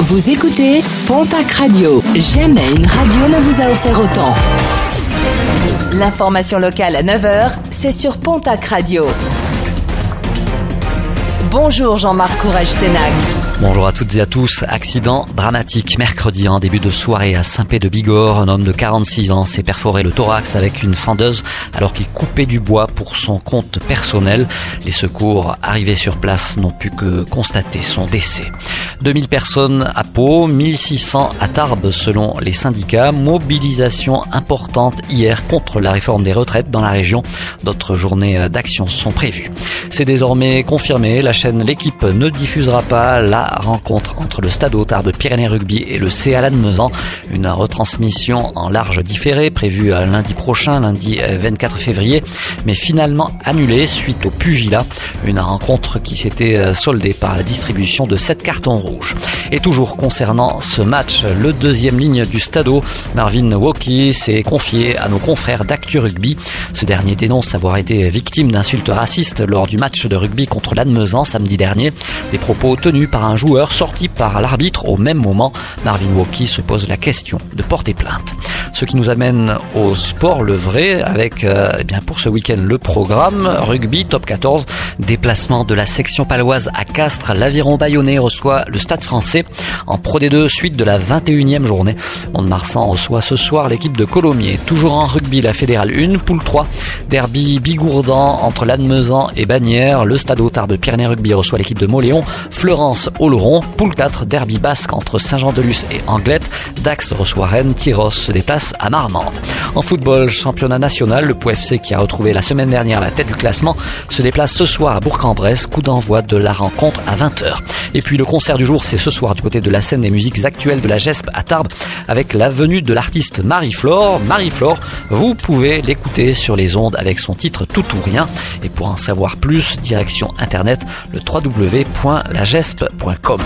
Vous écoutez Pontac Radio. Jamais une radio ne vous a offert autant. L'information locale à 9h, c'est sur Pontac Radio. Bonjour Jean-Marc Courage Sénac. Bonjour à toutes et à tous. Accident dramatique mercredi en début de soirée à Saint-Pé-de-Bigorre. Un homme de 46 ans s'est perforé le thorax avec une fendeuse alors qu'il coupait du bois pour son compte personnel. Les secours arrivés sur place n'ont pu que constater son décès. 2000 personnes à Pau, 1600 à Tarbes selon les syndicats. Mobilisation importante hier contre la réforme des retraites dans la région. D'autres journées d'action sont prévues. C'est désormais confirmé. La chaîne L'équipe ne diffusera pas la rencontre entre le Stade Tarbes Pyrénées Rugby et le CA Lannemezan. Une retransmission en large différé prévue lundi prochain, lundi 24 février, mais finalement annulée suite au pugilat. Une rencontre qui s'était soldée par la distribution de 7 cartons Et toujours concernant ce match, le deuxième ligne du Stadeau, Marvin Woki, s'est confié à nos confrères d'Actu Rugby. Ce dernier dénonce avoir été victime d'insultes racistes lors du match de rugby contre Lannemezan samedi dernier. Des propos tenus par un joueur sorti par l'arbitre au même moment. Marvin Woki se pose la question de porter plainte. Ce qui nous amène au sport, le vrai, avec euh, eh bien pour ce week-end le programme rugby top 14, déplacement de la section paloise à Castres. L'aviron bayonnais reçoit le Stade français en Pro D2 suite de la 21e journée. Mont-de-Marsan reçoit ce soir l'équipe de Colomiers. Toujours en rugby, la fédérale 1, poule 3, derby bigourdan entre Lannemezan et Bagnères. Le Stade de Pyrénées Rugby reçoit l'équipe de Moléon. Florence Oloron, poule 4, derby basque entre Saint-Jean-de-Luz et Anglette. Dax reçoit Rennes, Tyros se déplace à Marmande. En football, championnat national, le POFC qui a retrouvé la semaine dernière la tête du classement se déplace ce soir à Bourg-en-Bresse, coup d'envoi de la rencontre à 20h. Et puis le concert du jour, c'est ce soir du côté de la scène des musiques actuelles de la GESP à Tarbes avec la venue de l'artiste Marie-Flore. Marie-Flore, vous pouvez l'écouter sur les ondes avec son titre Tout ou Rien. Et pour en savoir plus, direction internet le www.lagesp.com.